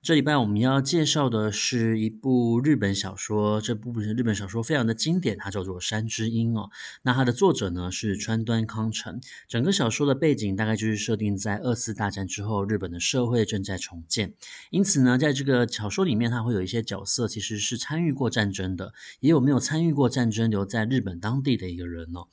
这礼拜我们要介绍的是一部日本小说，这部日本小说非常的经典，它叫做《山之樱》哦。那它的作者呢是川端康成。整个小说的背景大概就是设定在二次大战之后，日本的社会正在重建。因此呢，在这个小说里面，它会有一些角色其实是参与过战争的，也有没有参与过战争留在日本当地的一个人哦。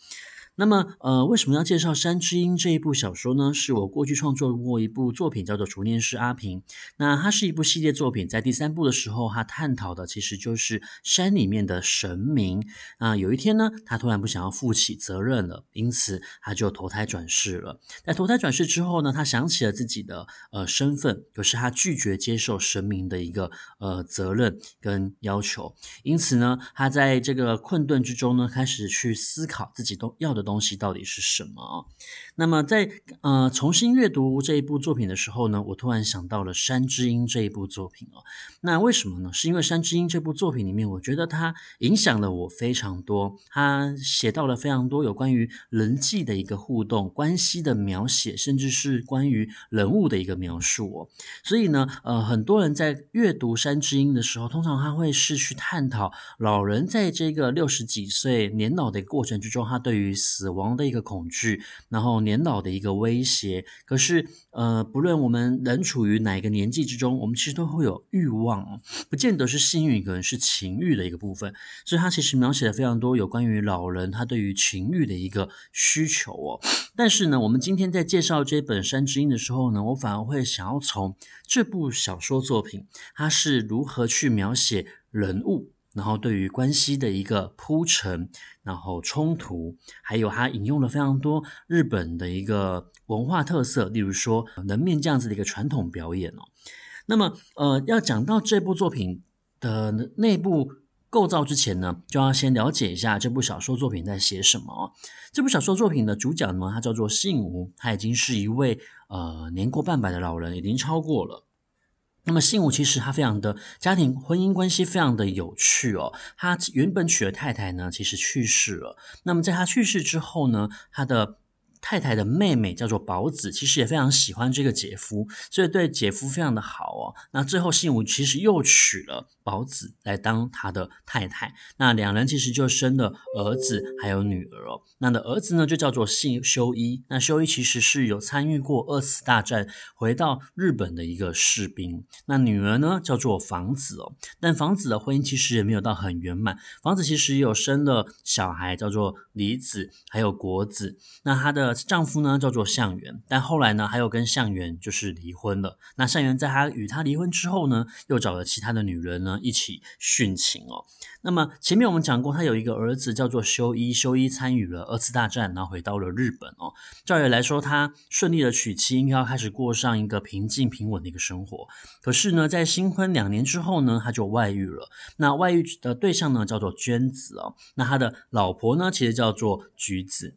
那么，呃，为什么要介绍《山之音》这一部小说呢？是我过去创作过一部作品，叫做《逐念师阿平》。那它是一部系列作品，在第三部的时候，它探讨的其实就是山里面的神明。啊，有一天呢，他突然不想要负起责任了，因此他就投胎转世了。在投胎转世之后呢，他想起了自己的呃身份，可是他拒绝接受神明的一个呃责任跟要求，因此呢，他在这个困顿之中呢，开始去思考自己都要的东西到底是什么？那么在呃重新阅读这一部作品的时候呢，我突然想到了《山之音》这一部作品哦。那为什么呢？是因为《山之音》这部作品里面，我觉得它影响了我非常多。它写到了非常多有关于人际的一个互动、关系的描写，甚至是关于人物的一个描述哦。所以呢，呃，很多人在阅读《山之音》的时候，通常他会是去探讨老人在这个六十几岁年老的过程之中，他对于死亡的一个恐惧，然后年老的一个威胁。可是，呃，不论我们人处于哪个年纪之中，我们其实都会有欲望，不见得是性欲，可能是情欲的一个部分。所以，他其实描写了非常多有关于老人他对于情欲的一个需求哦。但是呢，我们今天在介绍这本《山之音》的时候呢，我反而会想要从这部小说作品，它是如何去描写人物。然后对于关系的一个铺陈，然后冲突，还有他引用了非常多日本的一个文化特色，例如说人面这样子的一个传统表演哦。那么，呃，要讲到这部作品的内部构造之前呢，就要先了解一下这部小说作品在写什么。这部小说作品的主角呢，他叫做幸吾，他已经是一位呃年过半百的老人，已经超过了。那么信武其实他非常的家庭婚姻关系非常的有趣哦，他原本娶的太太呢，其实去世了。那么在他去世之后呢，他的太太的妹妹叫做宝子，其实也非常喜欢这个姐夫，所以对姐夫非常的好哦。那最后幸吾其实又娶了宝子来当他的太太，那两人其实就生了儿子还有女儿哦。那的儿子呢就叫做幸修一，那修一其实是有参与过二次大战回到日本的一个士兵。那女儿呢叫做房子哦，但房子的婚姻其实也没有到很圆满。房子其实也有生了小孩叫做梨子，还有果子。那他的丈夫呢叫做相原，但后来呢，还有跟相原就是离婚了。那相原在他与他离婚之后呢，又找了其他的女人呢一起殉情哦。那么前面我们讲过，他有一个儿子叫做修一，修一参与了二次大战，然后回到了日本哦。照理来说，他顺利的娶妻，应该要开始过上一个平静平稳的一个生活。可是呢，在新婚两年之后呢，他就外遇了。那外遇的对象呢叫做娟子哦。那他的老婆呢，其实叫做橘子。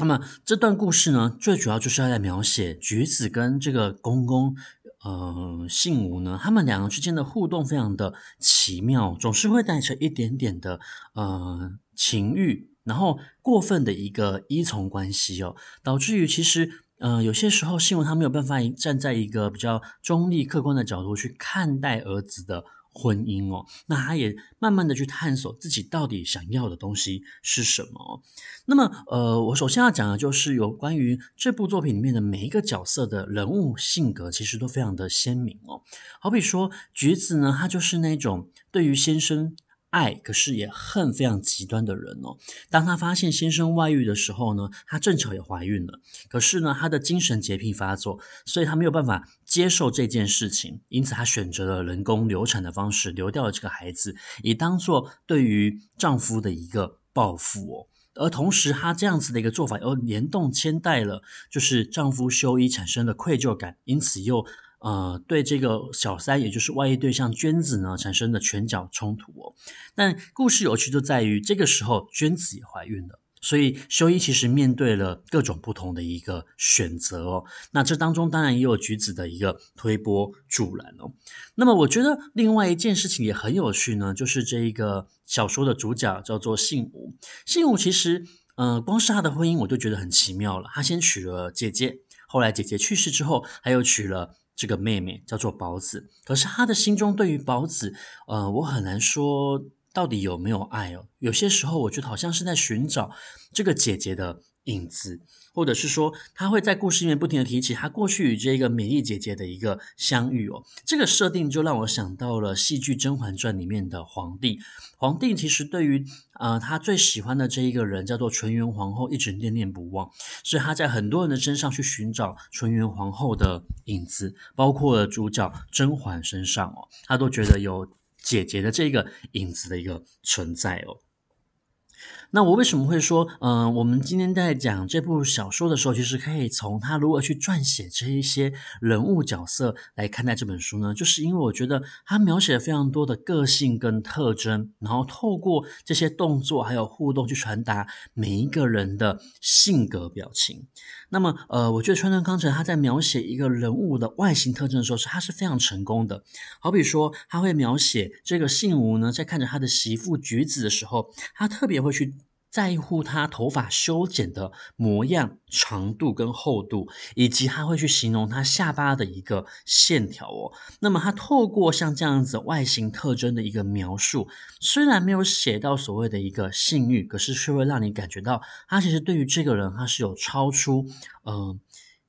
那么这段故事呢，最主要就是要来描写橘子跟这个公公，呃，姓吴呢，他们两个之间的互动非常的奇妙，总是会带着一点点的呃情欲，然后过分的一个依从关系哦，导致于其实呃有些时候幸吾他没有办法站在一个比较中立客观的角度去看待儿子的。婚姻哦，那他也慢慢的去探索自己到底想要的东西是什么。那么，呃，我首先要讲的就是有关于这部作品里面的每一个角色的人物性格，其实都非常的鲜明哦。好比说，橘子呢，他就是那种对于先生。爱，可是也恨非常极端的人哦。当她发现先生外遇的时候呢，她正巧也怀孕了。可是呢，她的精神洁癖发作，所以她没有办法接受这件事情，因此她选择了人工流产的方式，流掉了这个孩子，以当做对于丈夫的一个报复哦。而同时，她这样子的一个做法又联动牵带了，就是丈夫修一产生了愧疚感，因此又。呃，对这个小三，也就是外遇对象娟子呢，产生的拳脚冲突哦。但故事有趣就在于，这个时候娟子也怀孕了，所以修一其实面对了各种不同的一个选择哦。那这当中当然也有橘子的一个推波助澜哦。那么我觉得另外一件事情也很有趣呢，就是这一个小说的主角叫做信吾。信吾其实，呃，光是他的婚姻我就觉得很奇妙了。他先娶了姐姐，后来姐姐去世之后，他又娶了这个妹妹，叫做宝子。可是他的心中对于宝子，呃，我很难说。到底有没有爱哦？有些时候我觉得好像是在寻找这个姐姐的影子，或者是说他会在故事里面不停地提起他过去与这个美丽姐姐的一个相遇哦。这个设定就让我想到了戏剧《甄嬛传》里面的皇帝。皇帝其实对于呃他最喜欢的这一个人叫做纯元皇后，一直念念不忘，所以他在很多人的身上去寻找纯元皇后的影子，包括了主角甄嬛身上哦，他都觉得有。姐姐的这个影子的一个存在哦。那我为什么会说，嗯、我们今天在讲这部小说的时候，其实可以从他如何去撰写这一些人物角色来看待这本书呢？就是因为我觉得他描写了非常多的个性跟特征，然后透过这些动作还有互动去传达每一个人的性格表情。那么，呃，我觉得川端康成他在描写一个人物的外形特征的时候，是他是非常成功的。好比说，他会描写这个信吾呢，在看着他的媳妇橘子的时候，他特别会去。在乎他头发修剪的模样、长度跟厚度，以及他会去形容他下巴的一个线条哦。那么他透过像这样子外形特征的一个描述，虽然没有写到所谓的一个性欲，可是却会让你感觉到他其实对于这个人他是有超出嗯、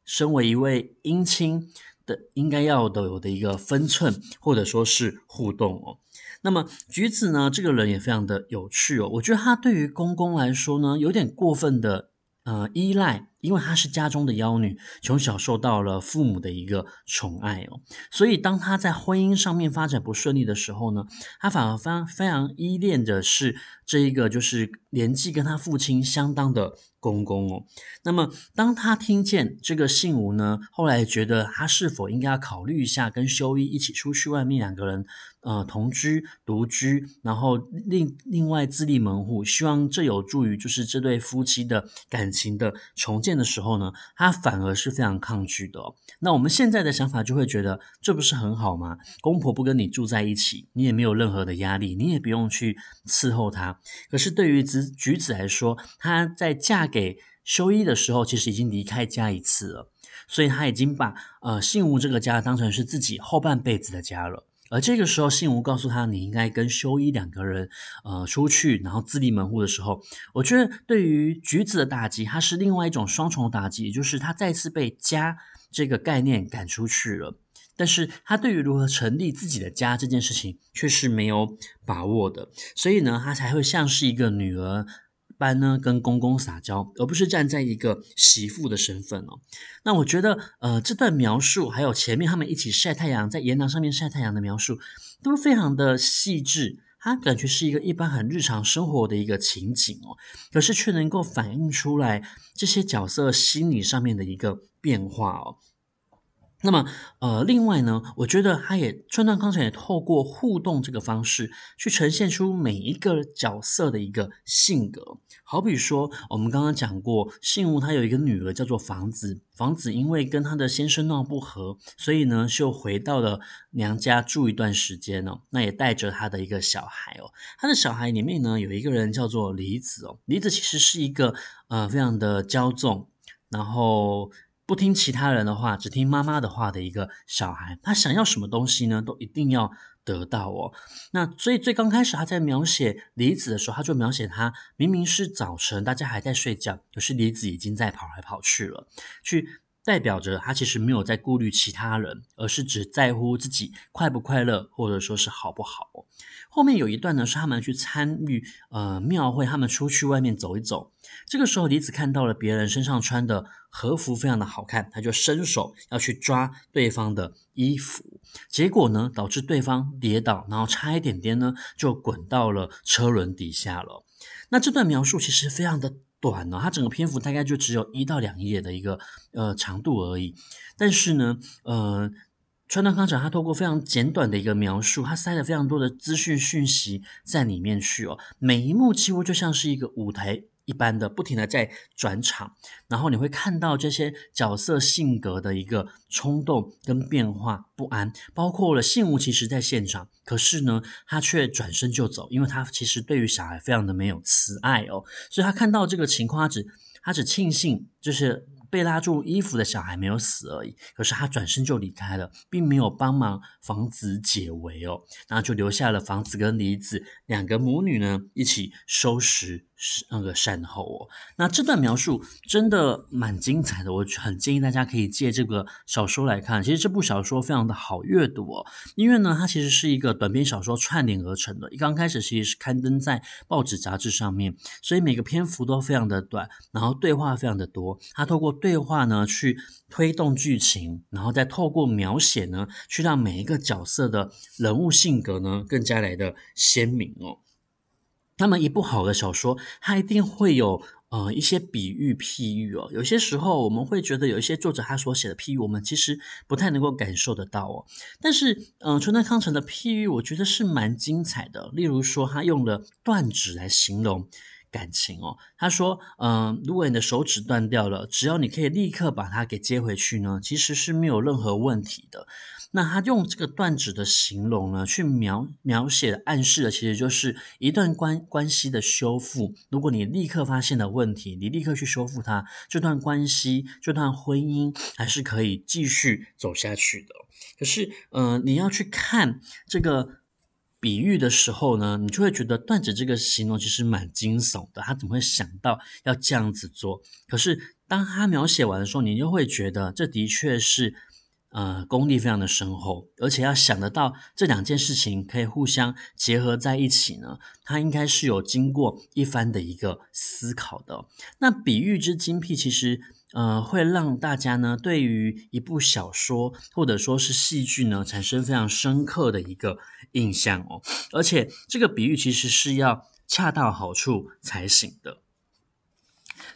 身为一位姻亲的应该要的有的一个分寸，或者说是互动哦。那么橘子呢，这个人也非常的有趣哦。我觉得他对于公公来说呢，有点过分的呃依赖。因为她是家中的妖女，从小受到了父母的一个宠爱哦，所以当她在婚姻上面发展不顺利的时候呢，她反而非常非常依恋的是这一个就是年纪跟她父亲相当的公公哦。那么当她听见这个信吴呢，后来觉得她是否应该要考虑一下跟修一一起出去外面两个人呃同居独居，然后另另外自立门户，希望这有助于就是这对夫妻的感情的重建。的时候呢，他反而是非常抗拒的。那我们现在的想法就会觉得，这不是很好吗？公婆不跟你住在一起，你也没有任何的压力，你也不用去伺候他。可是对于子橘子来说，她在嫁给修一的时候，其实已经离开家一次了，所以她已经把呃信吾这个家当成是自己后半辈子的家了。而这个时候，信吾告诉他：“你应该跟修一两个人，呃，出去，然后自立门户的时候，我觉得对于橘子的打击，它是另外一种双重打击，也就是他再次被家这个概念赶出去了。但是他对于如何成立自己的家这件事情，却是没有把握的，所以呢，他才会像是一个女儿。”般呢，跟公公撒娇，而不是站在一个媳妇的身份哦。那我觉得，呃，这段描述还有前面他们一起晒太阳，在岩廊上面晒太阳的描述，都非常的细致。它感觉是一个一般很日常生活的一个情景哦，可是却能够反映出来这些角色心理上面的一个变化哦。那么，呃，另外呢，我觉得他也川端康成也透过互动这个方式，去呈现出每一个角色的一个性格。好比说，我们刚刚讲过，信吾他有一个女儿叫做房子，房子因为跟他的先生闹不和，所以呢就回到了娘家住一段时间哦。那也带着他的一个小孩哦，他的小孩里面呢有一个人叫做李子哦，李子其实是一个呃非常的骄纵，然后。不听其他人的话，只听妈妈的话的一个小孩，他想要什么东西呢，都一定要得到哦。那所以最刚开始他在描写梨子的时候，他就描写他明明是早晨，大家还在睡觉，可是梨子已经在跑来跑去了，去代表着他其实没有在顾虑其他人，而是只在乎自己快不快乐，或者说是好不好。后面有一段呢，是他们去参与呃庙会，他们出去外面走一走。这个时候，李子看到了别人身上穿的和服非常的好看，他就伸手要去抓对方的衣服，结果呢，导致对方跌倒，然后差一点点呢，就滚到了车轮底下了。那这段描述其实非常的短呢，它整个篇幅大概就只有一到两页的一个呃长度而已，但是呢，呃。川端康成他透过非常简短的一个描述，他塞了非常多的资讯讯息在里面去哦。每一幕几乎就像是一个舞台一般的不停的在转场，然后你会看到这些角色性格的一个冲动跟变化不安，包括了信吾其实在现场，可是呢，他却转身就走，因为他其实对于小孩非常的没有慈爱哦，所以他看到这个情况，他只他只庆幸就是。被拉住衣服的小孩没有死而已，可是他转身就离开了，并没有帮忙房子解围哦，然后就留下了房子跟梨子两个母女呢一起收拾那个善后哦。那这段描述真的蛮精彩的，我很建议大家可以借这个小说来看。其实这部小说非常的好阅读哦，因为呢它其实是一个短篇小说串联而成的，一刚开始其实是刊登在报纸杂志上面，所以每个篇幅都非常的短，然后对话非常的多，它透过对话呢，去推动剧情，然后再透过描写呢，去让每一个角色的人物性格呢，更加来的鲜明哦。那么一部好的小说，它一定会有呃一些比喻譬喻哦。有些时候我们会觉得有一些作者他所写的譬喻，我们其实不太能够感受得到哦。但是，嗯、呃，川端康成的譬喻，我觉得是蛮精彩的。例如说，他用了断指来形容。感情哦，他说，嗯、如果你的手指断掉了，只要你可以立刻把它给接回去呢，其实是没有任何问题的。那他用这个断指的形容呢，去描描写暗示的，其实就是一段关关系的修复。如果你立刻发现了问题，你立刻去修复它，这段关系、这段婚姻还是可以继续走下去的。可是，嗯、你要去看这个。比喻的时候呢，你就会觉得段子这个形容其实蛮惊悚的。他怎么会想到要这样子做？可是当他描写完的时候，你就会觉得这的确是，呃，功力非常的深厚，而且要想得到这两件事情可以互相结合在一起呢，他应该是有经过一番的一个思考的。那比喻之精辟，其实。呃，会让大家呢对于一部小说或者说是戏剧呢产生非常深刻的一个印象哦，而且这个比喻其实是要恰到好处才行的。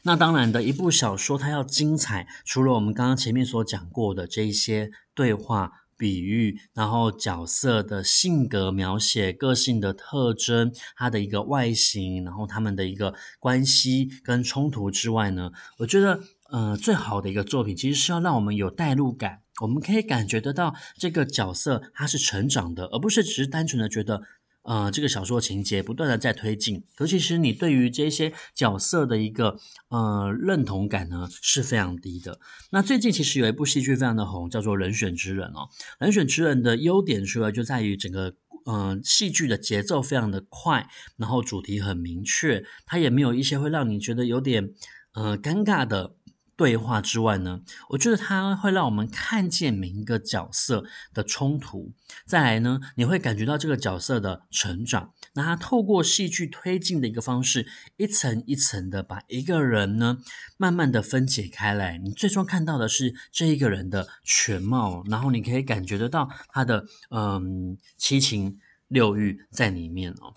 那当然的，一部小说它要精彩，除了我们刚刚前面所讲过的这一些对话、比喻，然后角色的性格描写、个性的特征、它的一个外形，然后他们的一个关系跟冲突之外呢，我觉得。呃，最好的一个作品其实是要让我们有代入感，我们可以感觉得到这个角色他是成长的，而不是只是单纯的觉得，呃，这个小说情节不断的在推进。尤其实你对于这些角色的一个呃认同感呢是非常低的。那最近其实有一部戏剧非常的红，叫做《人选之人》哦，《人选之人》的优点除了就在于整个呃戏剧的节奏非常的快，然后主题很明确，它也没有一些会让你觉得有点呃尴尬的。对话之外呢，我觉得它会让我们看见每一个角色的冲突。再来呢，你会感觉到这个角色的成长。那它透过戏剧推进的一个方式，一层一层的把一个人呢，慢慢的分解开来。你最终看到的是这一个人的全貌，然后你可以感觉得到他的嗯七情六欲在里面哦。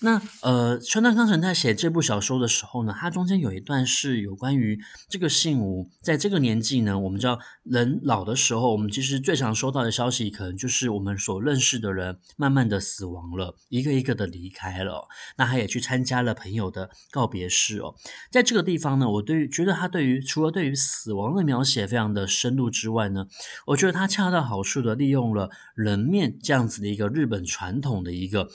那呃，川端康成在写这部小说的时候呢，他中间有一段是有关于这个信吾在这个年纪呢，我们知道人老的时候，我们其实最常收到的消息，可能就是我们所认识的人慢慢的死亡了，一个一个的离开了。那他也去参加了朋友的告别式哦。在这个地方呢，我对于觉得他对于除了对于死亡的描写非常的深入之外呢，我觉得他恰到好处的利用了人面这样子的一个日本传统的一个。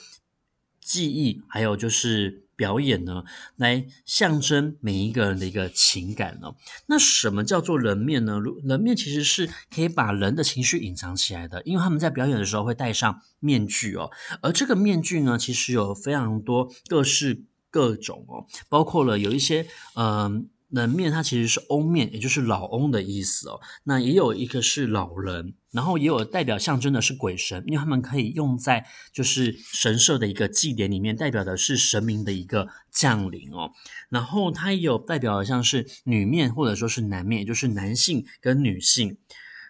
记忆，还有就是表演呢，来象征每一个人的一个情感呢。那什么叫做人面呢？人面其实是可以把人的情绪隐藏起来的，因为他们在表演的时候会戴上面具哦。而这个面具呢，其实有非常多各式各种哦，包括了有一些嗯。人面它其实是翁面，也就是老翁的意思哦。那也有一个是老人，然后也有代表象征的是鬼神，因为他们可以用在就是神社的一个祭典里面，代表的是神明的一个降临哦。然后它也有代表像是女面或者说是男面，也就是男性跟女性。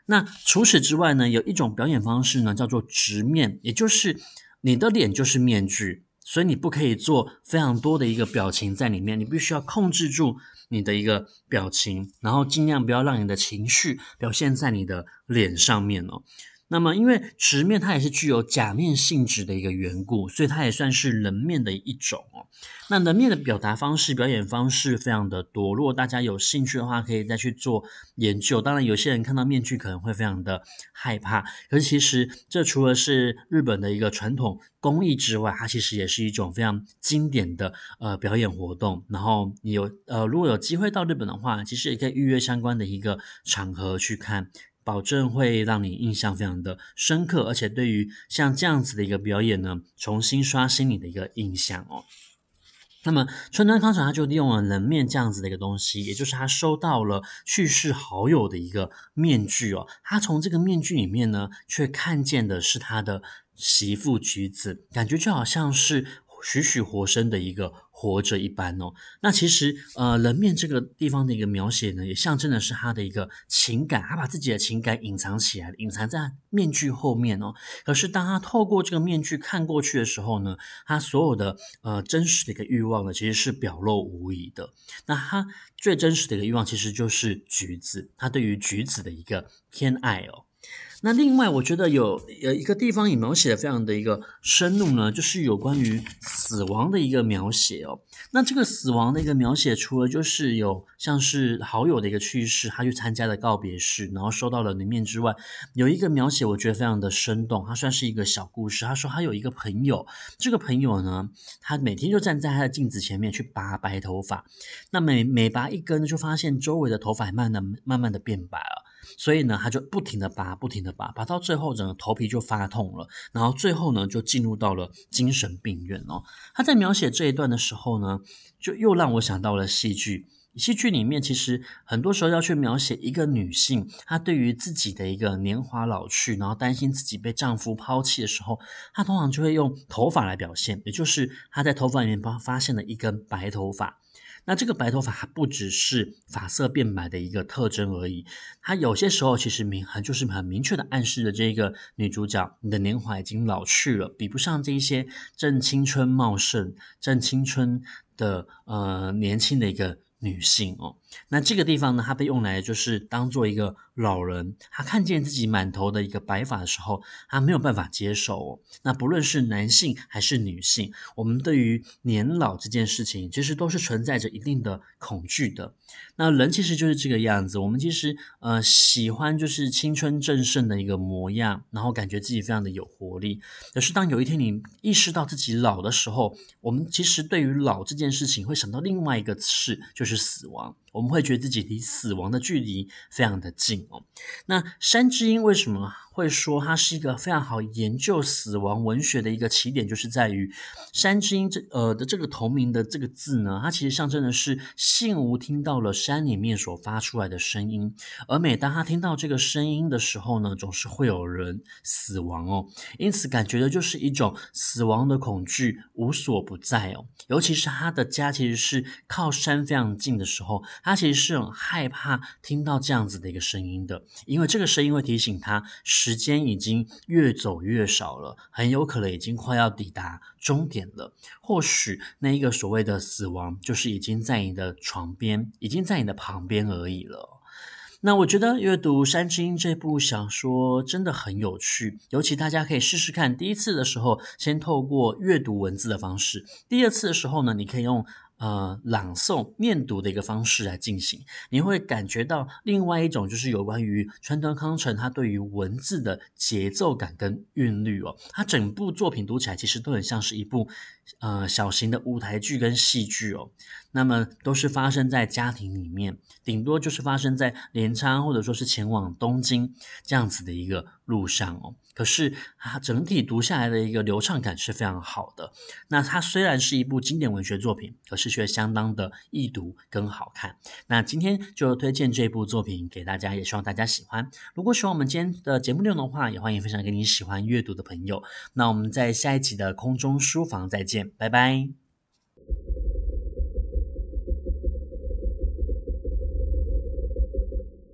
那除此之外呢，有一种表演方式呢，叫做直面，也就是你的脸就是面具，所以你不可以做非常多的一个表情在里面，你必须要控制住。你的一个表情，然后尽量不要让你的情绪表现在你的脸上面哦。那么因为直面它也是具有假面性质的一个缘故，所以它也算是人面的一种哦。那人面的表达方式、表演方式非常的多，如果大家有兴趣的话，可以再去做研究。当然，有些人看到面具可能会非常的害怕，可是其实这除了是日本的一个传统工艺之外，它其实也是一种非常经典的呃表演活动。然后你有呃如果有机会到日本的话，其实也可以预约相关的一个场合去看。保证会让你印象非常的深刻，而且对于像这样子的一个表演呢，重新刷新你的一个印象哦。那么川端康成他就利用了人面这样子的一个东西，也就是他收到了去世好友的一个面具哦，他从这个面具里面呢，却看见的是他的媳妇橘子，感觉就好像是。栩栩活生的一个活着一般哦，那其实呃人面这个地方的一个描写呢，也象征的是他的一个情感，他把自己的情感隐藏起来，隐藏在面具后面哦。可是当他透过这个面具看过去的时候呢，他所有的呃真实的一个欲望呢，其实是表露无遗的。那他最真实的一个欲望，其实就是橘子，他对于橘子的一个偏爱哦。那另外，我觉得有呃一个地方也描写的非常的一个深入呢，就是有关于死亡的一个描写哦。那这个死亡的一个描写，除了就是有像是好友的一个去世，他去参加了告别式，然后收到了里面之外，有一个描写我觉得非常的生动，它算是一个小故事。他说他有一个朋友，这个朋友呢，他每天就站在他的镜子前面去拔白头发，那每每拔一根呢，就发现周围的头发慢慢的慢慢的变白了。所以呢，他就不停的拔，不停的拔，拔到最后，整个头皮就发痛了。然后最后呢，就进入到了精神病院哦。他在描写这一段的时候呢，就又让我想到了戏剧。戏剧里面其实很多时候要去描写一个女性，她对于自己的一个年华老去，然后担心自己被丈夫抛弃的时候，她通常就会用头发来表现，也就是她在头发里面发发现了一根白头发。那这个白头发还不只是发色变白的一个特征而已，它有些时候其实明很就是很明确的暗示了这个女主角，你的年华已经老去了，比不上这一些正青春茂盛、正青春的呃年轻的一个女性哦。那这个地方呢，它被用来就是当做一个老人，他看见自己满头的一个白发的时候，他没有办法接受哦。那不论是男性还是女性，我们对于年老这件事情，其实都是存在着一定的恐惧的。那人其实就是这个样子，我们其实呃喜欢就是青春正盛的一个模样，然后感觉自己非常的有活力。可是当有一天你意识到自己老的时候，我们其实对于老这件事情会想到另外一个事，就是死亡。我们会觉得自己离死亡的距离非常的近哦。那山之鹰为什么会说它是一个非常好研究死亡文学的一个起点？就是在于山之音这呃的这个同名的这个字呢，它其实象征的是信吾听到了山里面所发出来的声音，而每当他听到这个声音的时候呢，总是会有人死亡哦。因此感觉的就是一种死亡的恐惧无所不在哦。尤其是他的家其实是靠山非常近的时候。他其实是很害怕听到这样子的一个声音的，因为这个声音会提醒他时间已经越走越少了，很有可能已经快要抵达终点了。或许那一个所谓的死亡，就是已经在你的床边，已经在你的旁边而已了。那我觉得阅读《山之音》这部小说真的很有趣，尤其大家可以试试看。第一次的时候，先透过阅读文字的方式；第二次的时候呢，你可以用。呃，朗诵、念读的一个方式来进行，你会感觉到另外一种，就是有关于川端康成他对于文字的节奏感跟韵律哦，他整部作品读起来其实都很像是一部呃小型的舞台剧跟戏剧哦。那么都是发生在家庭里面，顶多就是发生在镰仓或者说是前往东京这样子的一个路上哦。可是它整体读下来的一个流畅感是非常好的。那它虽然是一部经典文学作品，可是却相当的易读跟好看。那今天就推荐这部作品给大家，也希望大家喜欢。如果喜欢我们今天的节目内容的话，也欢迎分享给你喜欢阅读的朋友。那我们在下一集的空中书房再见，拜拜。